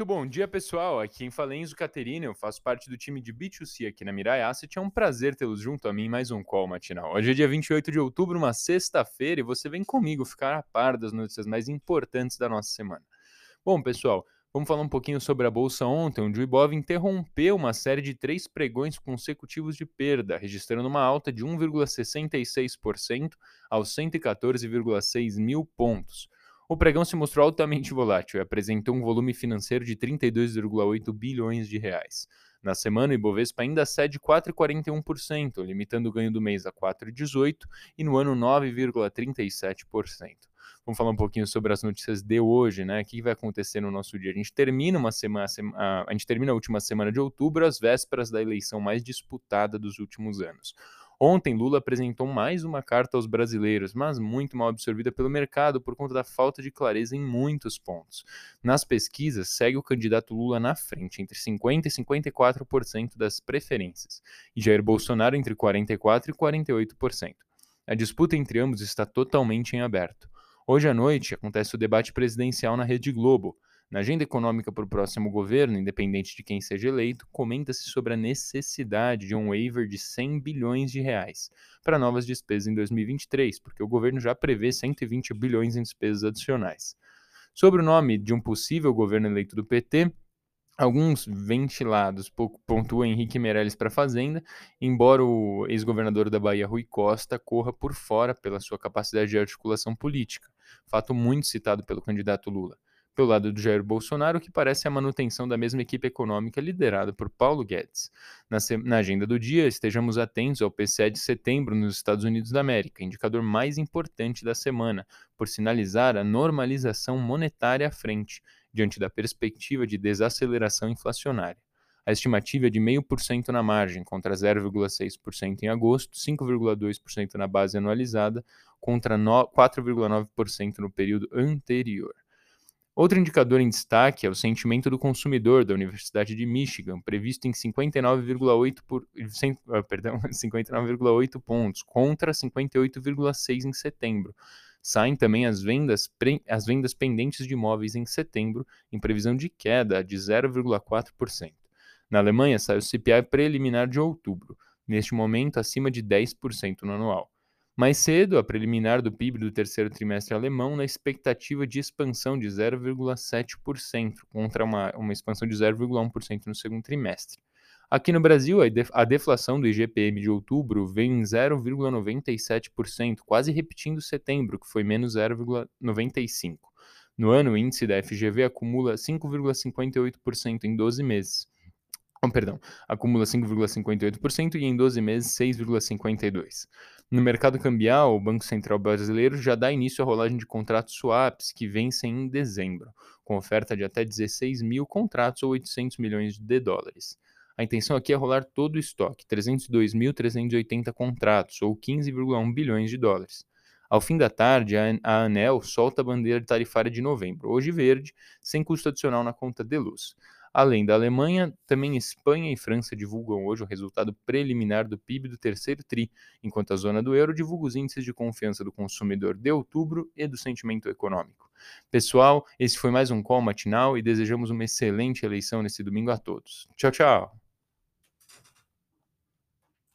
Muito bom dia, pessoal. Aqui em fala é Caterina, eu faço parte do time de B2C aqui na Mirai Asset. É um prazer tê-los junto a mim em mais um call matinal. Hoje é dia 28 de outubro, uma sexta-feira, e você vem comigo ficar a par das notícias mais importantes da nossa semana. Bom, pessoal, vamos falar um pouquinho sobre a bolsa ontem, onde o Ibov interrompeu uma série de três pregões consecutivos de perda, registrando uma alta de 1,66% aos 114,6 mil pontos. O pregão se mostrou altamente volátil e apresentou um volume financeiro de 32,8 bilhões de reais. Na semana, o Ibovespa ainda cede 4,41%, limitando o ganho do mês a 4,18% e no ano 9,37%. Vamos falar um pouquinho sobre as notícias de hoje, né? O que vai acontecer no nosso dia? A gente termina uma semana, a gente termina a última semana de outubro, às vésperas da eleição mais disputada dos últimos anos. Ontem, Lula apresentou mais uma carta aos brasileiros, mas muito mal absorvida pelo mercado por conta da falta de clareza em muitos pontos. Nas pesquisas, segue o candidato Lula na frente, entre 50% e 54% das preferências, e Jair Bolsonaro entre 44% e 48%. A disputa entre ambos está totalmente em aberto. Hoje à noite acontece o debate presidencial na Rede Globo. Na agenda econômica para o próximo governo, independente de quem seja eleito, comenta-se sobre a necessidade de um waiver de 100 bilhões de reais para novas despesas em 2023, porque o governo já prevê 120 bilhões em despesas adicionais. Sobre o nome de um possível governo eleito do PT, Alguns ventilados pontuam Henrique Meirelles para a Fazenda, embora o ex-governador da Bahia, Rui Costa, corra por fora pela sua capacidade de articulação política, fato muito citado pelo candidato Lula. Pelo lado do Jair Bolsonaro, o que parece a manutenção da mesma equipe econômica liderada por Paulo Guedes. Na, na, agenda do dia, estejamos atentos ao PCE de setembro nos Estados Unidos da América, indicador mais importante da semana, por sinalizar a normalização monetária à frente, diante da perspectiva de desaceleração inflacionária. A estimativa é de 0,5% na margem, contra 0,6% em agosto, 5,2% na base anualizada, contra 4,9% no período anterior. Outro indicador em destaque é o sentimento do consumidor da Universidade de Michigan, previsto em 59,8 por, ah, perdão, 59,8 pontos, contra 58,6 em setembro. Saem também as vendas, as vendas pendentes de imóveis em setembro, em previsão de queda de 0,4%. Na Alemanha, sai o CPI preliminar de outubro, neste momento acima de 10% no anual. Mais cedo, a preliminar do PIB do terceiro trimestre alemão na expectativa de expansão de 0,7%, contra uma, uma expansão de 0,1% no segundo trimestre. Aqui no Brasil, a deflação do IGPM de outubro veio em 0,97%, quase repetindo setembro, que foi menos 0,95%. No ano, o índice da FGV acumula 5,58% em 12 meses. Oh, perdão, acumula 5,58% e em 12 meses 6,52%. No mercado cambial, o Banco Central Brasileiro já dá início à rolagem de contratos swaps que vencem em dezembro, com oferta de até 16 mil contratos ou 800 milhões de dólares. A intenção aqui é rolar todo o estoque, 302.380 contratos, ou 15,1 bilhões de dólares. Ao fim da tarde, a ANEL solta a bandeira tarifária de novembro, hoje verde, sem custo adicional na conta de luz. Além da Alemanha, também Espanha e França divulgam hoje o resultado preliminar do PIB do terceiro TRI, enquanto a zona do euro divulga os índices de confiança do consumidor de outubro e do sentimento econômico. Pessoal, esse foi mais um call matinal e desejamos uma excelente eleição nesse domingo a todos. Tchau, tchau!